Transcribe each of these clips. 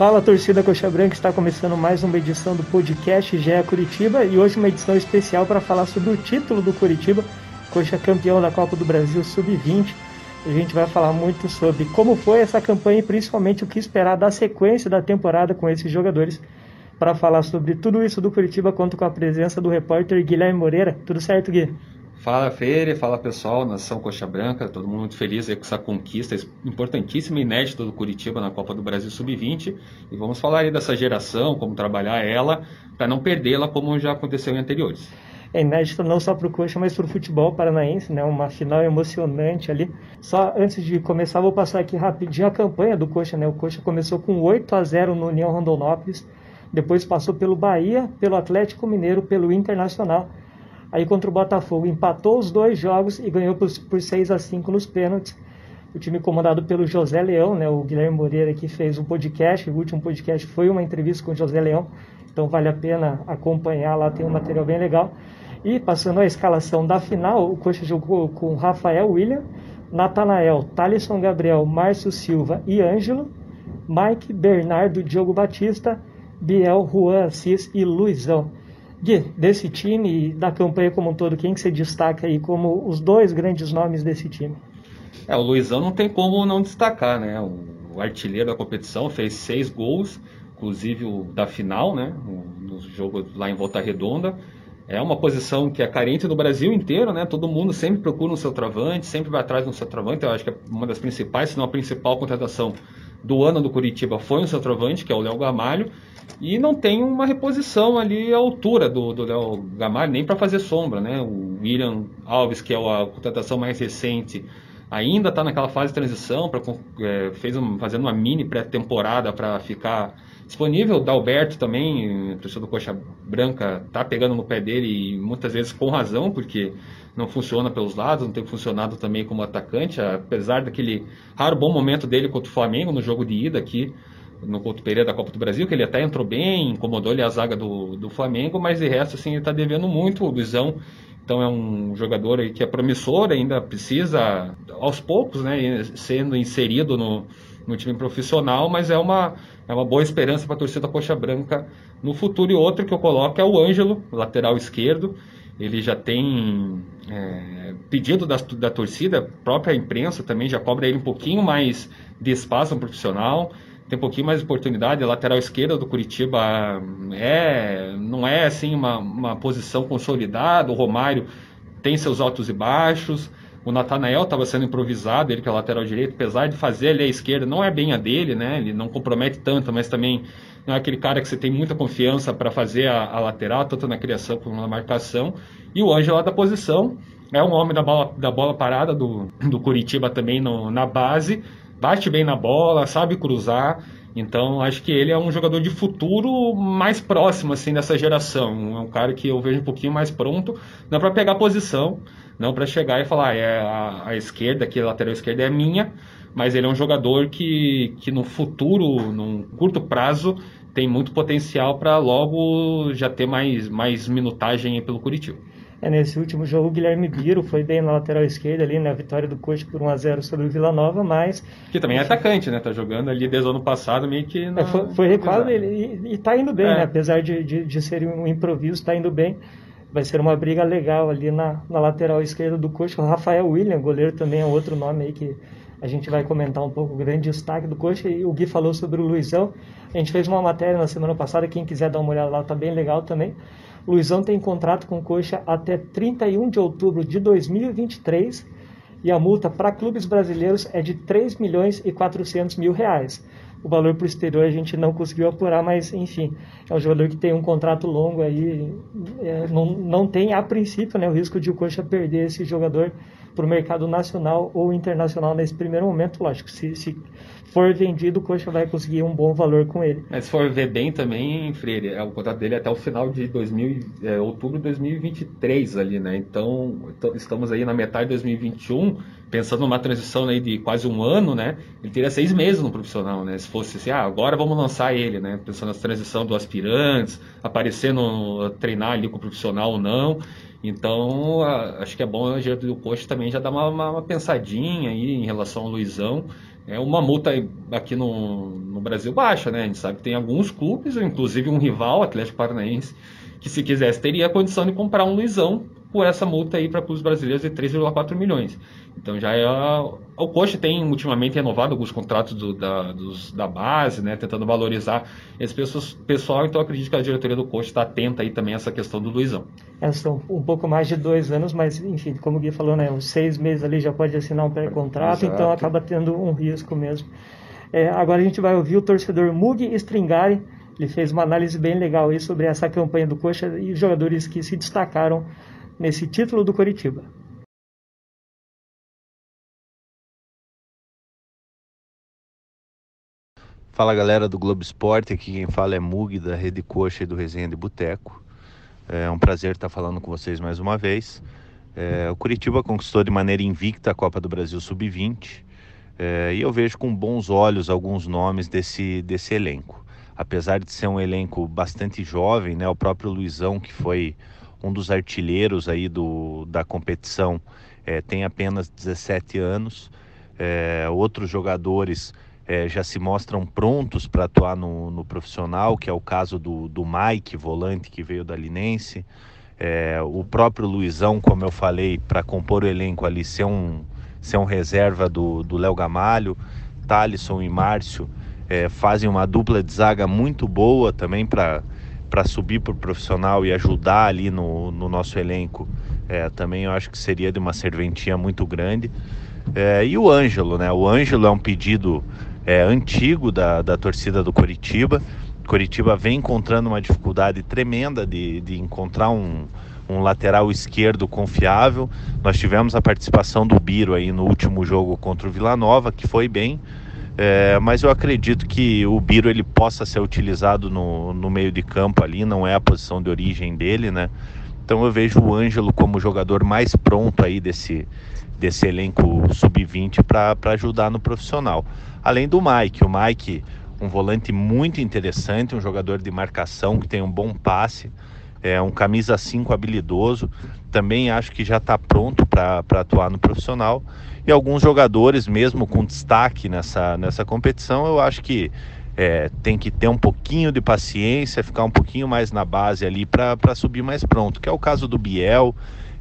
Fala torcida Coxa Branca, está começando mais uma edição do podcast GE Curitiba e hoje uma edição especial para falar sobre o título do Curitiba, Coxa campeão da Copa do Brasil Sub-20. A gente vai falar muito sobre como foi essa campanha e principalmente o que esperar da sequência da temporada com esses jogadores. Para falar sobre tudo isso do Curitiba, conto com a presença do repórter Guilherme Moreira. Tudo certo, Gui? Fala Freire, fala pessoal, Nação Coxa Branca, todo mundo muito feliz com essa conquista importantíssima e inédita do Curitiba na Copa do Brasil Sub-20 e vamos falar aí dessa geração, como trabalhar ela para não perdê-la como já aconteceu em anteriores. É inédito não só para o Coxa, mas para o futebol paranaense, né? uma final emocionante ali. Só antes de começar, vou passar aqui rapidinho a campanha do Coxa. Né? O Coxa começou com 8 a 0 no União Rondonópolis, depois passou pelo Bahia, pelo Atlético Mineiro, pelo Internacional Aí contra o Botafogo empatou os dois jogos e ganhou por, por 6 a 5 nos pênaltis. O time comandado pelo José Leão, né, o Guilherme Moreira que fez um podcast, o último podcast foi uma entrevista com o José Leão, então vale a pena acompanhar lá, tem um material bem legal. E passando a escalação da final, o Coxa jogou com Rafael William, Natanael, Thalisson Gabriel, Márcio Silva e Ângelo, Mike, Bernardo, Diogo Batista, Biel, Juan Assis e Luizão. Gui, desse time e da campanha como um todo, quem que você destaca aí como os dois grandes nomes desse time? É, o Luizão não tem como não destacar, né? O, artilheiro da competição fez seis gols, inclusive o da final, né? No jogo lá em Volta Redonda. É uma posição que é carente no Brasil inteiro, né? Todo mundo sempre procura um centroavante, sempre vai atrás de um centroavante. Eu acho que é uma das principais, se não a principal contratação do ano do Curitiba foi um centroavante, que é o Léo Gamalho. E não tem uma reposição ali à altura do Léo Gamalho, nem para fazer sombra, né? O William Alves, que é a contratação mais recente, ainda está naquela fase de transição, pra, é, fez um, fazendo uma mini pré-temporada para ficar disponível. Dalberto também, torcedor do Coxa Branca, está pegando no pé dele e muitas vezes com razão, porque não funciona pelos lados, não tem funcionado também como atacante, apesar daquele raro bom momento dele contra o Flamengo no jogo de ida aqui no Couto Pereira da Copa do Brasil, que ele até entrou bem, incomodou ele a zaga do, do Flamengo, mas de resto, assim, ele está devendo muito o Luizão. Então é um jogador aí que é promissor, ainda precisa, aos poucos, né, sendo inserido no, no time profissional, mas é uma, é uma boa esperança para a torcida Coxa Branca no futuro. E outro que eu coloco é o Ângelo, lateral esquerdo. Ele já tem é, pedido da, da torcida, própria imprensa também já cobra ele um pouquinho mais de espaço no profissional tem um pouquinho mais de oportunidade. A lateral esquerda do Curitiba é, não é assim uma, uma posição consolidada. O Romário tem seus altos e baixos. O Natanael estava sendo improvisado, ele que é lateral direito, apesar de fazer ali a esquerda, não é bem a dele, né? Ele não compromete tanto, mas também não é aquele cara que você tem muita confiança para fazer a, a, lateral, tanto na criação como na marcação. E o Ângelo da posição é um homem da bola, da bola parada do, do Curitiba também no, na base bate bem na bola, sabe cruzar. Então, acho que ele é um jogador de futuro mais próximo assim dessa geração. É um cara que eu vejo um pouquinho mais pronto, não para pegar posição, não para chegar e falar, ah, é a, a esquerda, aqui a lateral esquerda é minha, mas ele é um jogador que, que no futuro, num curto prazo, tem muito potencial para logo já ter mais, mais minutagem pelo Curitiba. É, nesse último jogo, o Guilherme Biro foi bem na lateral esquerda ali, na vitória do Coxa por 1x0 sobre o Vila Nova, mas... Que também é atacante, né? Tá jogando ali desde o ano passado, meio que... Na... É, foi, foi recuado e, e tá indo bem, é. né? Apesar de, de, de ser um improviso, tá indo bem. Vai ser uma briga legal ali na, na lateral esquerda do Coxa. O Rafael William, goleiro também é outro nome aí que a gente vai comentar um pouco o grande destaque do Coxa. E o Gui falou sobre o Luizão. A gente fez uma matéria na semana passada, quem quiser dar uma olhada lá, tá bem legal também. Luizão tem contrato com Coxa até 31 de outubro de 2023 e a multa para clubes brasileiros é de 3 milhões e 400 mil reais. O valor para o exterior a gente não conseguiu apurar, mas enfim, é um jogador que tem um contrato longo aí, é, não, não tem a princípio né, o risco de o Coxa perder esse jogador para o mercado nacional ou internacional nesse primeiro momento, lógico, se, se for vendido, o Coxa vai conseguir um bom valor com ele. Mas se for ver bem também, Freire, é, o contrato dele é até o final de 2000, é, outubro de 2023 ali, né? Então, estamos aí na metade de 2021, pensando numa transição aí de quase um ano, né? Ele teria seis meses no profissional, né? Se fosse assim, ah, agora vamos lançar ele, né? Pensando na transição do aspirantes, aparecendo, treinar ali com o profissional ou não. Então, acho que é bom o diretor do Coxa também já dar uma, uma, uma, pensadinha aí em relação ao Luizão. É uma multa aqui no, no Brasil baixa, né? A gente sabe que tem alguns clubes, inclusive um rival, Atlético Paranaense, que se quisesse teria a condição de comprar um Luizão por essa multa aí para clubes brasileiros de 3,4 milhões. Então já é a, o Coxa tem ultimamente renovado alguns contratos do, da, dos, da base, né, tentando valorizar esse pessoal. Então acredito que a diretoria do Coxa está atenta aí também a essa questão do Luizão. É, são um pouco mais de dois anos, mas enfim, como o Gui falou, né, uns seis meses ali já pode assinar um pré-contrato, então acaba tendo um risco mesmo. É, agora a gente vai ouvir o torcedor Mug Stringari. Ele fez uma análise bem legal aí sobre essa campanha do Coxa e os jogadores que se destacaram nesse título do Coritiba. Fala galera do Globo Esporte, aqui quem fala é Mug da Rede Coxa e do Resenha de Boteco. É um prazer estar falando com vocês mais uma vez. É, o Curitiba conquistou de maneira invicta a Copa do Brasil Sub-20 é, e eu vejo com bons olhos alguns nomes desse, desse elenco. Apesar de ser um elenco bastante jovem, né, o próprio Luizão, que foi um dos artilheiros aí do, da competição, é, tem apenas 17 anos. É, outros jogadores é, já se mostram prontos para atuar no, no, profissional, que é o caso do, do Mike, volante que veio da Linense. O próprio Luizão, como eu falei, para compor o elenco ali, ser um, ser um reserva do Léo Gamalho, Thalisson e Márcio fazem uma dupla de zaga muito boa também para para subir para o profissional e ajudar ali no, no nosso elenco, é, também eu acho que seria de uma serventia muito grande. É, e o Ângelo, né? O Ângelo é um pedido é, antigo da, da torcida do Coritiba. Coritiba vem encontrando uma dificuldade tremenda de, de encontrar um, um lateral esquerdo confiável. Nós tivemos a participação do Biro aí no último jogo contra o Vila Nova, que foi bem, é, mas eu acredito que o Biro ele possa ser utilizado no, no meio de campo ali, não é a posição de origem dele, né? Então eu vejo o Ângelo como o jogador mais pronto aí desse, desse elenco sub-20 para ajudar no profissional. Além do Mike, o Mike, um volante muito interessante, um jogador de marcação que tem um bom passe, é um camisa 5 habilidoso, também acho que já está pronto para atuar no profissional. E alguns jogadores, mesmo com destaque nessa, nessa competição, eu acho que é, tem que ter um pouquinho de paciência, ficar um pouquinho mais na base ali para subir mais pronto, que é o caso do Biel,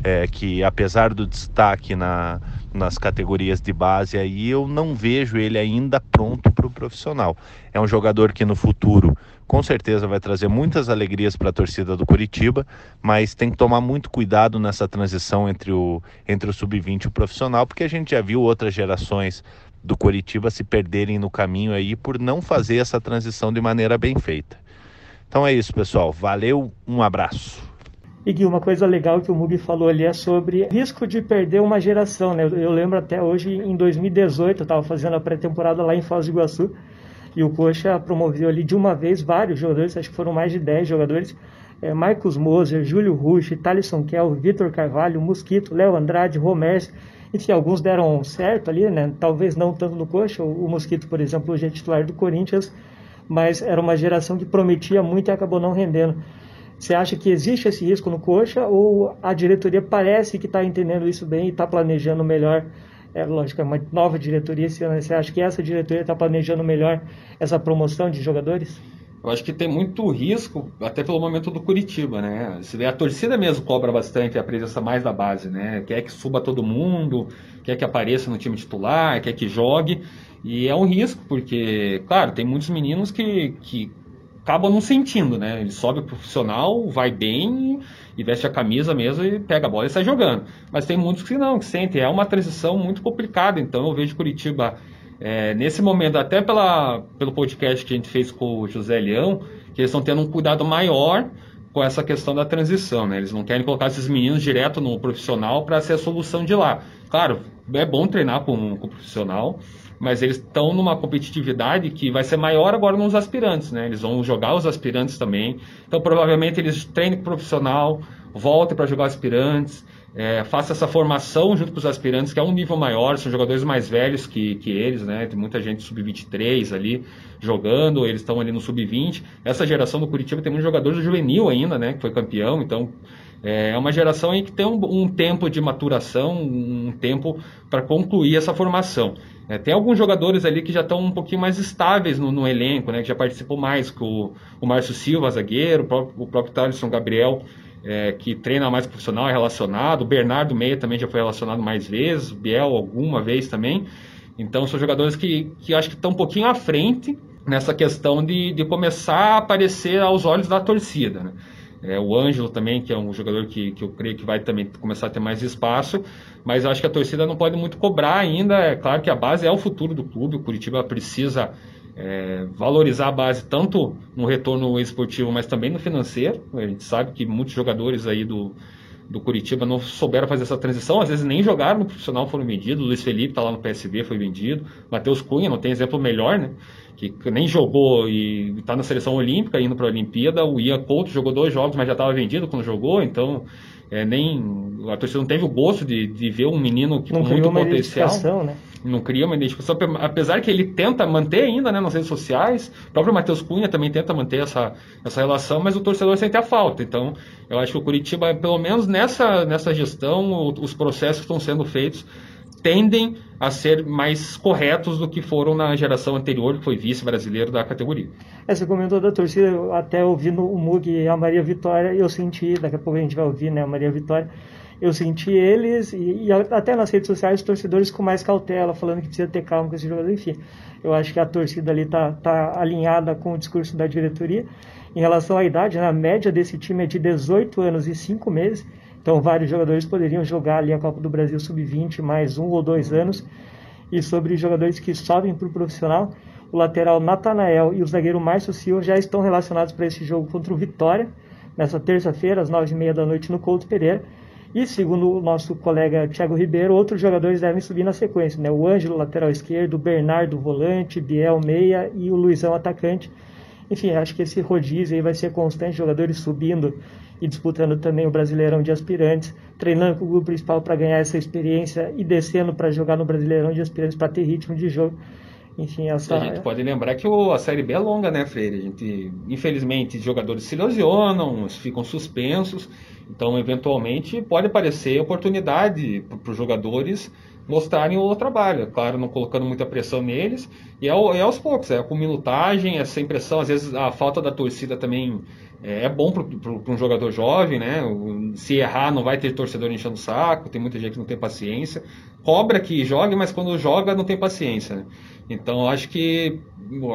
é, que apesar do destaque na, nas categorias de base aí, eu não vejo ele ainda pronto para o profissional. É um jogador que no futuro com certeza vai trazer muitas alegrias para a torcida do Curitiba, mas tem que tomar muito cuidado nessa transição entre o, entre o sub-20 e o profissional, porque a gente já viu outras gerações do Curitiba se perderem no caminho aí por não fazer essa transição de maneira bem feita. Então é isso, pessoal. Valeu, um abraço. E Gui, uma coisa legal que o Mugi falou ali é sobre risco de perder uma geração, né? Eu lembro até hoje, em 2018, eu estava fazendo a pré-temporada lá em Foz do Iguaçu, e o Coxa promoveu ali de uma vez vários jogadores, acho que foram mais de 10 jogadores. É, Marcos Moser, Júlio Rush, Thalisson Kell, Vitor Carvalho, Mosquito, Léo Andrade, Romers. Enfim, alguns deram certo ali, né? Talvez não tanto no Coxa. O, o Mosquito, por exemplo, hoje é titular do Corinthians, mas era uma geração que prometia muito e acabou não rendendo. Você acha que existe esse risco no Coxa ou a diretoria parece que está entendendo isso bem e está planejando melhor é lógico, é uma nova diretoria. Você acha que essa diretoria está planejando melhor essa promoção de jogadores? Eu acho que tem muito risco, até pelo momento do Curitiba, né? A torcida mesmo cobra bastante a presença mais da base, né? Quer que suba todo mundo, quer que apareça no time titular, quer que jogue. E é um risco, porque, claro, tem muitos meninos que, que acabam não sentindo, né? Ele sobe profissional, vai bem e veste a camisa mesmo e pega a bola e sai jogando. Mas tem muitos que não, que sentem. É uma transição muito complicada. Então eu vejo Curitiba é, nesse momento, até pela, pelo podcast que a gente fez com o José Leão, que eles estão tendo um cuidado maior com essa questão da transição. Né? Eles não querem colocar esses meninos direto no profissional para ser a solução de lá. Claro, é bom treinar com, com o profissional, mas eles estão numa competitividade que vai ser maior agora nos aspirantes, né? Eles vão jogar os aspirantes também. Então, provavelmente, eles treinem profissional, voltem para jogar aspirantes, é, faça essa formação junto com os aspirantes, que é um nível maior, são jogadores mais velhos que, que eles, né? Tem muita gente sub-23 ali jogando, eles estão ali no sub-20. Essa geração do Curitiba tem muitos jogadores do juvenil ainda, né? Que foi campeão, então é uma geração em que tem um, um tempo de maturação, um tempo para concluir essa formação. É, tem alguns jogadores ali que já estão um pouquinho mais estáveis no, no elenco, né, que já participou mais, que o, o Márcio Silva, zagueiro, o próprio, o próprio Thaleson Gabriel, é, que treina mais profissional, é relacionado, o Bernardo Meia também já foi relacionado mais vezes, o Biel alguma vez também. Então são jogadores que, que acho que estão um pouquinho à frente nessa questão de, de começar a aparecer aos olhos da torcida. Né? É, o Ângelo também, que é um jogador que, que eu creio que vai também começar a ter mais espaço, mas acho que a torcida não pode muito cobrar ainda. É claro que a base é o futuro do clube, o Curitiba precisa é, valorizar a base tanto no retorno esportivo, mas também no financeiro. A gente sabe que muitos jogadores aí do, do Curitiba não souberam fazer essa transição, às vezes nem jogaram no profissional, foram vendidos. O Luiz Felipe está lá no PSB, foi vendido. Matheus Cunha, não tem exemplo melhor, né? que nem jogou e está na seleção olímpica, indo para a Olimpíada. O Ian Couto jogou dois jogos, mas já estava vendido quando jogou, então é, nem a torcida não teve o gosto de, de ver um menino que, com muito potencial. Né? Não cria uma identificação, apesar que ele tenta manter ainda né, nas redes sociais. O próprio Matheus Cunha também tenta manter essa, essa relação, mas o torcedor sente a falta. Então, eu acho que o Curitiba, pelo menos nessa, nessa gestão, os processos que estão sendo feitos tendem a ser mais corretos do que foram na geração anterior, que foi vice-brasileiro da categoria. É, você comentou da torcida, até ouvindo o Mug e a Maria Vitória, eu senti, daqui a pouco a gente vai ouvir né, a Maria Vitória, eu senti eles, e, e, até nas redes sociais, torcedores com mais cautela, falando que precisa ter calma com esse jogador, enfim. Eu acho que a torcida ali está tá alinhada com o discurso da diretoria. Em relação à idade, né, a média desse time é de 18 anos e 5 meses, então, vários jogadores poderiam jogar ali a Copa do Brasil Sub-20 mais um ou dois anos. E sobre jogadores que sobem para o profissional, o lateral Natanael e o zagueiro Márcio Silva já estão relacionados para esse jogo contra o Vitória, nessa terça-feira, às nove e meia da noite, no Couto Pereira. E segundo o nosso colega Thiago Ribeiro, outros jogadores devem subir na sequência, né? O Ângelo, lateral esquerdo, o Bernardo, volante, Biel, meia e o Luizão, atacante. Enfim, acho que esse rodízio aí vai ser constante, jogadores subindo e disputando também o Brasileirão de Aspirantes, treinando com o grupo principal para ganhar essa experiência e descendo para jogar no Brasileirão de Aspirantes para ter ritmo de jogo. Enfim, essa... A gente pode lembrar que a Série B é longa, né, Freire? A gente, infelizmente, jogadores se lesionam, ficam suspensos, então, eventualmente, pode aparecer oportunidade para os jogadores mostrarem o trabalho. Claro, não colocando muita pressão neles. E é, é aos poucos, é com minutagem, é sem pressão. Às vezes a falta da torcida também é, é bom para um jogador jovem, né? Se errar, não vai ter torcedor enchendo o saco, tem muita gente que não tem paciência. Cobra que jogue, mas quando joga não tem paciência. Né? Então, acho que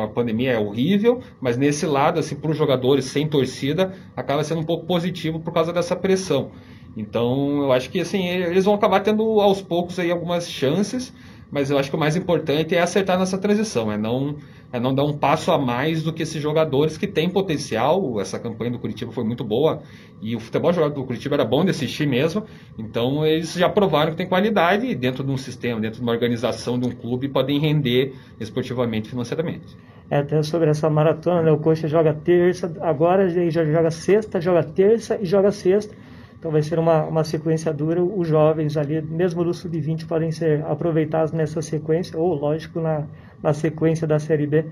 a pandemia é horrível, mas nesse lado, assim, para os jogadores sem torcida, acaba sendo um pouco positivo por causa dessa pressão. Então, eu acho que assim, eles vão acabar tendo aos poucos aí algumas chances, mas eu acho que o mais importante é acertar nessa transição, é não, é não dar um passo a mais do que esses jogadores que têm potencial. Essa campanha do Curitiba foi muito boa e o futebol jogado do Curitiba era bom de assistir mesmo. Então eles já provaram que tem qualidade e dentro de um sistema, dentro de uma organização de um clube, podem render esportivamente e financeiramente. É, até sobre essa maratona, né? o Coxa joga terça, agora já joga sexta, joga terça e joga sexta. Então vai ser uma, uma sequência dura. Os jovens ali, mesmo do sub-20, podem ser aproveitados nessa sequência, ou lógico, na, na sequência da Série B.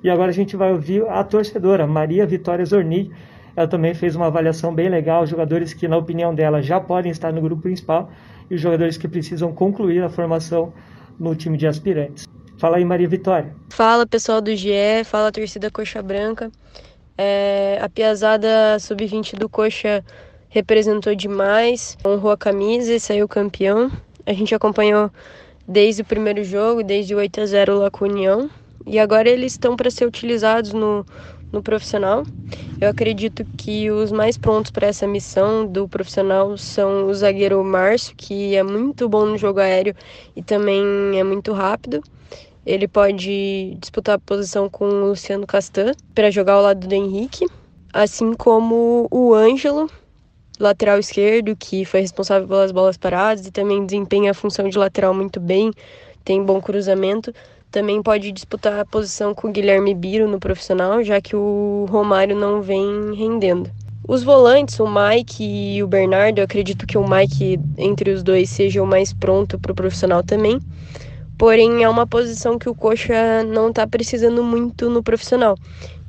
E agora a gente vai ouvir a torcedora, Maria Vitória Zorni. Ela também fez uma avaliação bem legal, jogadores que, na opinião dela, já podem estar no grupo principal e os jogadores que precisam concluir a formação no time de aspirantes. Fala aí, Maria Vitória. Fala, pessoal do GE, fala, torcida Coxa Branca. É, a piazada sub-20 do Coxa representou demais, honrou a camisa e saiu campeão. A gente acompanhou desde o primeiro jogo, desde o 8 a 0 lá com a União, e agora eles estão para ser utilizados no, no profissional. Eu acredito que os mais prontos para essa missão do profissional são o zagueiro Márcio, que é muito bom no jogo aéreo e também é muito rápido. Ele pode disputar a posição com o Luciano Castan para jogar ao lado do Henrique, assim como o Ângelo, lateral esquerdo, que foi responsável pelas bolas paradas e também desempenha a função de lateral muito bem, tem bom cruzamento. Também pode disputar a posição com o Guilherme Biro no profissional, já que o Romário não vem rendendo. Os volantes, o Mike e o Bernardo, eu acredito que o Mike, entre os dois, seja o mais pronto para o profissional também. Porém, é uma posição que o Coxa não está precisando muito no profissional.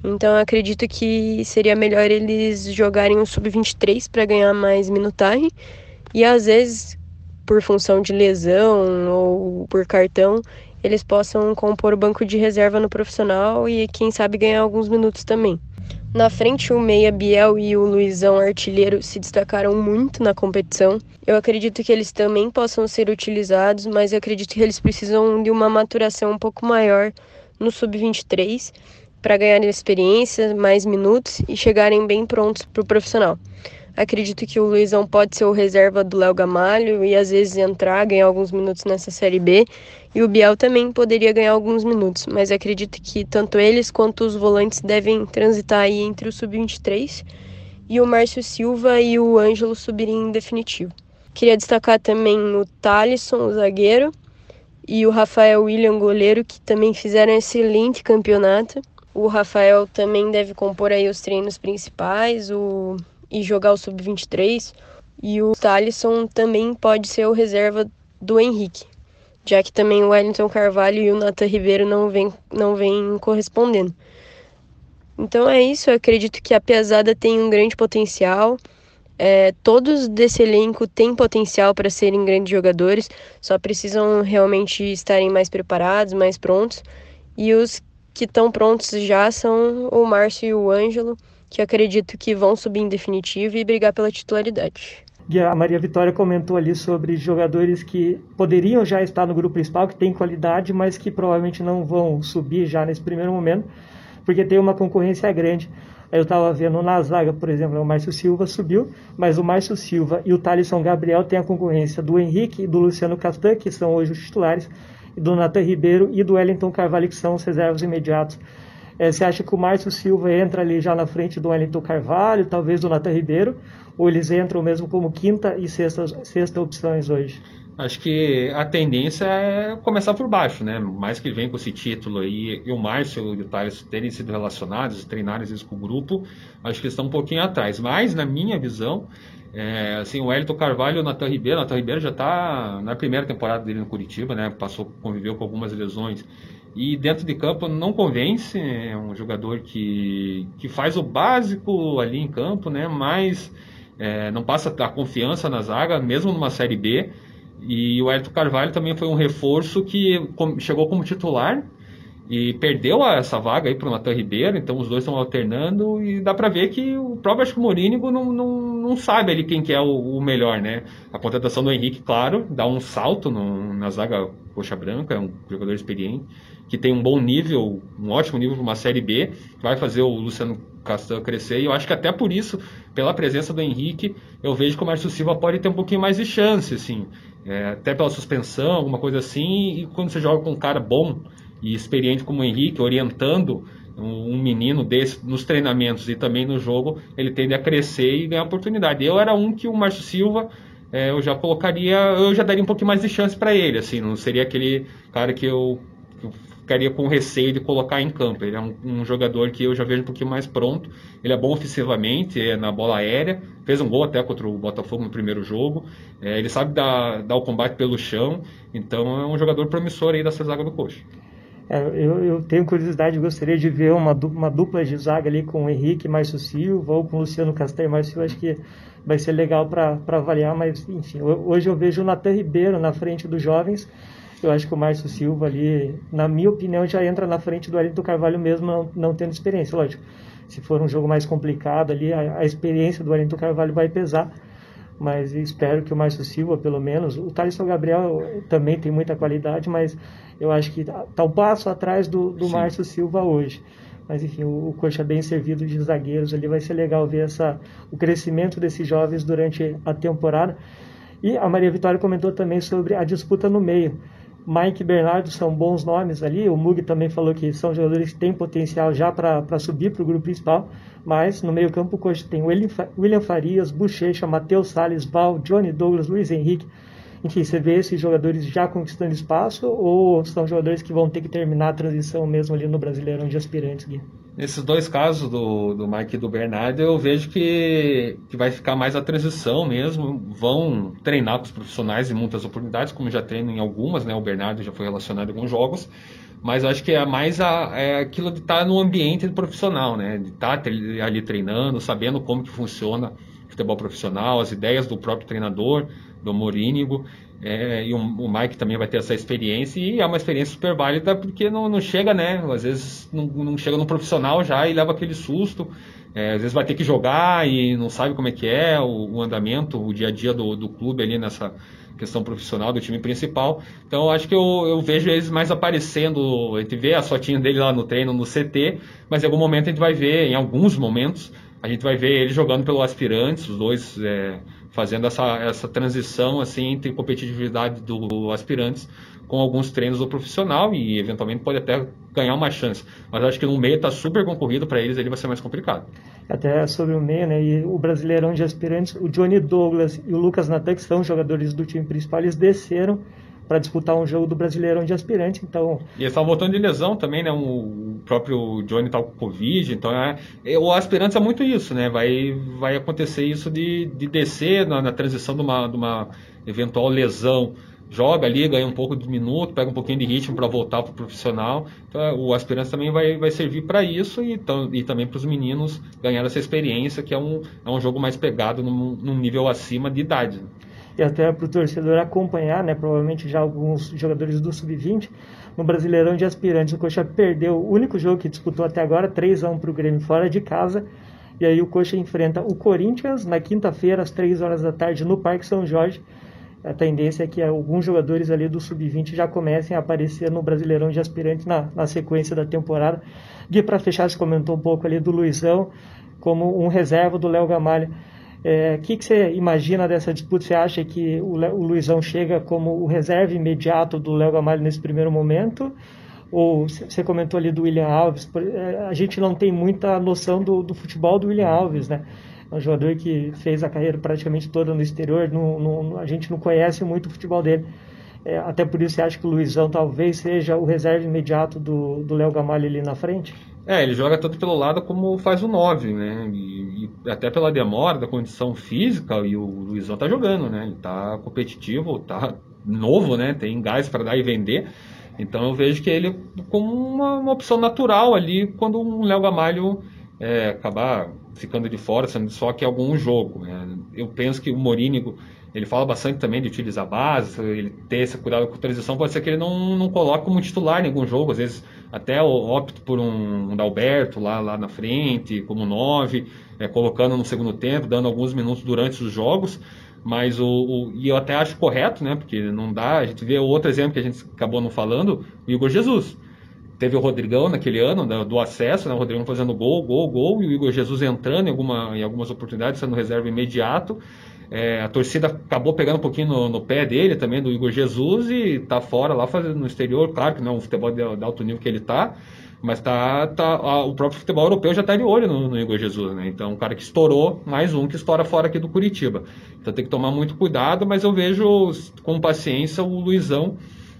Então eu acredito que seria melhor eles jogarem o sub-23 para ganhar mais minutagem e às vezes por função de lesão ou por cartão, eles possam compor o banco de reserva no profissional e quem sabe ganhar alguns minutos também. Na frente, o Meia Biel e o Luizão Artilheiro se destacaram muito na competição. Eu acredito que eles também possam ser utilizados, mas eu acredito que eles precisam de uma maturação um pouco maior no sub-23 para ganhar experiência, mais minutos e chegarem bem prontos para o profissional. Acredito que o Luizão pode ser o reserva do Léo Gamalho e às vezes entrar, ganhar alguns minutos nessa Série B. E o Biel também poderia ganhar alguns minutos, mas acredito que tanto eles quanto os volantes devem transitar aí entre o sub-23 e o Márcio Silva e o Ângelo subirem em definitivo. Queria destacar também o Thalisson, o zagueiro, e o Rafael William, goleiro, que também fizeram um excelente campeonato. O Rafael também deve compor aí os treinos principais, o e jogar o sub-23. E o Thalisson também pode ser o reserva do Henrique, já que também o Wellington Carvalho e o Nathan Ribeiro não vêm não vem correspondendo. Então é isso, eu acredito que a pesada tem um grande potencial. É, todos desse elenco têm potencial para serem grandes jogadores, só precisam realmente estarem mais preparados, mais prontos. E os que estão prontos já são o Márcio e o Ângelo que acredito que vão subir em definitivo e brigar pela titularidade. E a Maria Vitória comentou ali sobre jogadores que poderiam já estar no grupo principal, que tem qualidade, mas que provavelmente não vão subir já nesse primeiro momento, porque tem uma concorrência grande. Eu estava vendo na zaga, por exemplo, o Márcio Silva subiu, mas o Márcio Silva e o Thalisson Gabriel têm a concorrência do Henrique e do Luciano Castan, que são hoje os titulares, do Nathan Ribeiro e do Wellington Carvalho, que são os reservas imediatos. É, você acha que o Márcio Silva entra ali já na frente do Wellington Carvalho, talvez do Natan Ribeiro, ou eles entram mesmo como quinta e sexta, sexta opções hoje? Acho que a tendência é começar por baixo, né? Mais que vem com esse título aí, e o Márcio e o Thales terem sido relacionados, treinarem isso com o grupo, acho que estão um pouquinho atrás. Mas, na minha visão, é, assim, o Wellington Carvalho e o Natan Ribeiro, o Natan Ribeiro já está na primeira temporada dele no Curitiba, né? Passou, conviveu com algumas lesões e dentro de campo não convence, é um jogador que, que faz o básico ali em campo, né? mas é, não passa a confiança na zaga, mesmo numa Série B. E o Hélio Carvalho também foi um reforço que chegou como titular e perdeu essa vaga aí para o Natan Ribeiro, então os dois estão alternando e dá para ver que o próprio acho que o Morínigo não, não, não sabe ali quem que é o, o, melhor, né? A contratação do Henrique, claro, dá um salto no, na zaga coxa branca, é um jogador experiente que tem um bom nível, um ótimo nível para uma Série B, vai fazer o Luciano Castan crescer. E eu acho que até por isso, pela presença do Henrique, eu vejo que o Márcio Silva pode ter um pouquinho mais de chance, assim. É, até pela suspensão, alguma coisa assim. E quando você joga com um cara bom e experiente como o Henrique, orientando um, menino desse nos treinamentos e também no jogo, ele tende a crescer e ganhar oportunidade. Eu era um que o Márcio Silva é, eu já colocaria, eu já daria um pouquinho mais de chance para ele, assim, não seria aquele cara que eu, ficaria com receio de colocar em campo. Ele é um, um, jogador que eu já vejo um pouquinho mais pronto. Ele é bom ofensivamente, é na bola aérea. Fez um gol até contra o Botafogo no primeiro jogo. É, ele sabe dar, dar o combate pelo chão. Então é um jogador promissor aí dessa zaga do Coxa. É, eu, eu, tenho curiosidade, gostaria de ver uma, uma dupla de zaga ali com o Henrique Márcio Silva ou com o Luciano Castanho Márcio Silva. Acho que vai ser legal para avaliar, mas enfim, hoje eu vejo o Natan Ribeiro na frente dos jovens eu acho que o Márcio Silva ali, na minha opinião, já entra na frente do Wellington Carvalho mesmo, não, não tendo experiência. Lógico, se for um jogo mais complicado ali, a, a experiência do Wellington Carvalho vai pesar. Mas espero que o Márcio Silva, pelo menos, o Thaleson Gabriel também tem muita qualidade, mas eu acho que está um passo atrás do, do Márcio Silva hoje. Mas enfim, o, o Coxa bem servido de zagueiros ali vai ser legal ver essa, o crescimento desses jovens durante a temporada. E a Maria Vitória comentou também sobre a disputa no meio. Mike e Bernardo são bons nomes ali. O Mug também falou que são jogadores que têm potencial já para subir para o grupo principal. Mas no meio-campo Coxa tem William Farias, Bochecha, Matheus Salles, Val, Johnny Douglas, Luiz Henrique. Enfim, você vê esses jogadores já conquistando espaço ou são jogadores que vão ter que terminar a transição mesmo ali no Brasileirão de aspirantes, Gui? Nesses dois casos do, do Mike e do Bernardo, eu vejo que, que vai ficar mais a transição mesmo. Vão treinar com os profissionais em muitas oportunidades, como já treinam em algumas, né? O Bernardo já foi relacionado alguns jogos. mas acho que é mais a, é aquilo de estar tá no ambiente profissional, né? De estar tá ali treinando, sabendo como que funciona futebol profissional, as ideias do próprio treinador, do Morínigo, é, e o, o, Mike também vai ter essa experiência e é uma experiência super válida porque não, não chega, né? Às vezes não, não, chega no profissional já e leva aquele susto. É, às vezes vai ter que jogar e não sabe como é que é o, o andamento, o dia a dia do, do clube ali nessa, questão profissional do time principal. Então acho que eu, eu, vejo eles mais aparecendo. A gente vê a fotinha dele lá no treino, no CT, mas em algum momento a gente vai ver, em alguns momentos, a gente vai ver ele jogando pelo aspirantes, os dois é, fazendo essa, essa transição assim entre competitividade do aspirantes com alguns treinos do profissional e eventualmente pode até ganhar uma chance. Mas acho que no meio está super concorrido para eles, ele vai ser mais complicado. Até sobre o meio, né? E o Brasileirão de Aspirantes, o Johnny Douglas e o Lucas Natan, que são jogadores do time principal, eles desceram para disputar um jogo do Brasileirão de Aspirantes, então... E eles estavam voltando de lesão também, né? O próprio Johnny está com Covid, então é, é, o Aspirantes é muito isso, né? Vai, vai acontecer isso de, de descer na, na transição de uma, de uma eventual lesão joga ali, ganha um pouco de minuto, pega um pouquinho de ritmo para voltar para o profissional. Então, o aspirante também vai, vai servir para isso e, e também para os meninos ganhar essa experiência, que é um, é um jogo mais pegado num, num nível acima de idade. E até para o torcedor acompanhar, né, provavelmente já alguns jogadores do Sub-20, no Brasileirão de Aspirantes, o Coxa perdeu o único jogo que disputou até agora, 3 a 1 para o Grêmio fora de casa. E aí o Coxa enfrenta o Corinthians na quinta-feira, às 3 horas da tarde, no Parque São Jorge a tendência é que alguns jogadores ali do sub-20 já comecem a aparecer no Brasileirão de Aspirantes na, na sequência da temporada. Gui, para fechar, você comentou um pouco ali do Luizão como um reserva do Léo Gamalho. O é, que, que, você imagina dessa disputa? Você acha que o, o Luizão chega como o reserva imediato do Léo Gamalho nesse primeiro momento? Ou você comentou ali do William Alves? É, a gente não tem muita noção do, do futebol do William Alves, né? É um jogador que fez a carreira praticamente toda no exterior, a gente não conhece muito o futebol dele. É, até por isso você acha que o Luizão talvez seja o reserva imediato do Léo Gamalho ali na frente? É, ele joga tanto pelo lado como faz o 9, né? E, até pela demora da condição física, e o Luizão tá jogando, né? Ele tá competitivo, tá novo, né? Tem gás para dar e vender. Então eu vejo que ele como uma, uma opção natural ali quando um Léo Gamalho é, acabar ficando de fora, sendo só que algum jogo. Né? Eu penso que o Morínigo, ele fala bastante também de utilizar base, ele ter esse cuidado com a transição, pode ser que ele não, não coloque como titular em algum jogo, às vezes até opte por um, um Dalberto lá, lá na frente, como nove, é, colocando no segundo tempo, dando alguns minutos durante os jogos, mas o, o, e eu até acho correto, né, porque não dá, a gente vê outro exemplo que a gente acabou não falando, o Igor Jesus. Teve o Rodrigão naquele ano, do acesso, né, o Rodrigão fazendo gol, gol, gol, e o Igor Jesus entrando em, alguma, em algumas oportunidades, sendo reserva imediato. É, a torcida acabou pegando um pouquinho no, no, pé dele também, do Igor Jesus, e tá fora lá fazendo no exterior, claro que não é um futebol de, de alto nível que ele tá, mas tá, tá a, o próprio futebol europeu já tá de olho no, no, Igor Jesus, né? Então, um cara que estourou, mais um que estoura fora aqui do Curitiba. Então tem que tomar muito cuidado, mas eu vejo com paciência o Luizão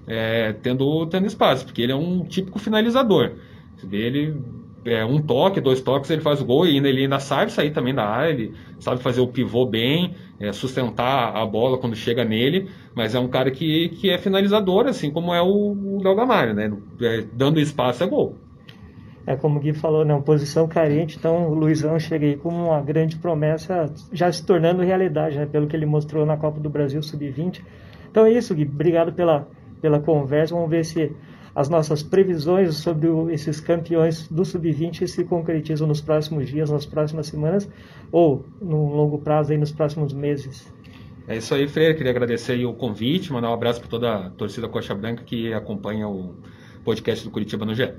é, tendo, tendo espaço, porque ele é um típico finalizador. Você vê ele é, um toque, dois toques, ele faz o gol e ainda, ele ainda sabe sair também da área, ele sabe fazer o pivô bem, é, sustentar a bola quando chega nele, mas é um cara que, que é finalizador, assim como é o Léo Gamalho, né? É, dando espaço é gol. É como o Gui falou, né, uma posição carente, então o Luizão chega aí como uma grande promessa, já se tornando realidade, né, pelo que ele mostrou na Copa do Brasil Sub-20. Então é isso, Gui, obrigado pela pela conversa. Vamos ver se as nossas previsões sobre o, esses campeões do Sub-20 se concretizam nos próximos dias, nas próximas semanas ou no longo prazo aí nos próximos meses. É isso aí, Freire. Queria agradecer o convite, mandar um abraço para toda a torcida Coxa Branca que acompanha o podcast do Curitiba no GE.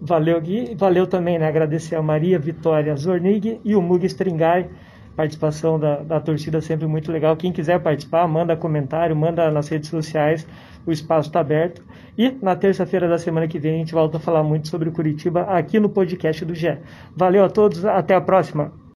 Valeu, Gui. Valeu também, né? Agradecer a Maria Vitória Zornig e o Mug Stringai participação da, da torcida sempre muito legal. Quem quiser participar, manda comentário, manda nas redes sociais, o espaço está aberto. E na terça-feira da semana que vem a gente volta a falar muito sobre o Curitiba aqui no podcast do GE. Valeu a todos, até a próxima!